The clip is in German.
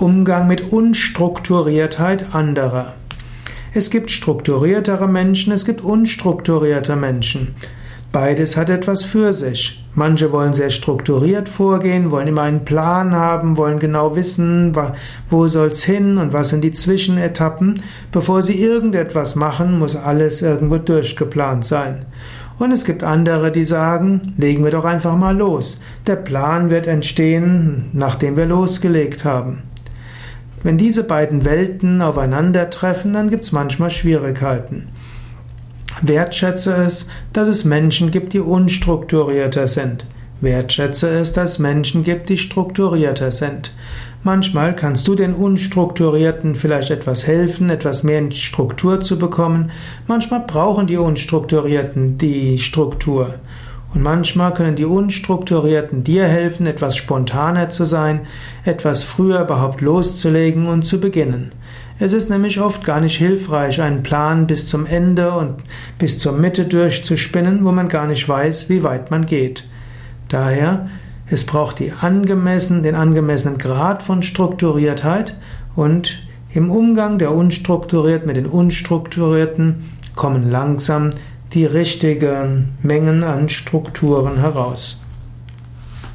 Umgang mit Unstrukturiertheit anderer. Es gibt strukturiertere Menschen, es gibt unstrukturierte Menschen. Beides hat etwas für sich. Manche wollen sehr strukturiert vorgehen, wollen immer einen Plan haben, wollen genau wissen, wo soll's hin und was sind die Zwischenetappen. Bevor sie irgendetwas machen, muss alles irgendwo durchgeplant sein. Und es gibt andere, die sagen, legen wir doch einfach mal los. Der Plan wird entstehen, nachdem wir losgelegt haben. Wenn diese beiden Welten aufeinandertreffen, dann gibt es manchmal Schwierigkeiten. Wertschätze es, dass es Menschen gibt, die unstrukturierter sind. Wertschätze es, dass es Menschen gibt, die strukturierter sind. Manchmal kannst du den Unstrukturierten vielleicht etwas helfen, etwas mehr in Struktur zu bekommen. Manchmal brauchen die Unstrukturierten die Struktur. Und manchmal können die Unstrukturierten dir helfen, etwas spontaner zu sein, etwas früher überhaupt loszulegen und zu beginnen. Es ist nämlich oft gar nicht hilfreich, einen Plan bis zum Ende und bis zur Mitte durchzuspinnen, wo man gar nicht weiß, wie weit man geht. Daher, es braucht die angemessen, den angemessenen Grad von Strukturiertheit und im Umgang der Unstrukturierten mit den Unstrukturierten kommen langsam die richtigen Mengen an Strukturen heraus.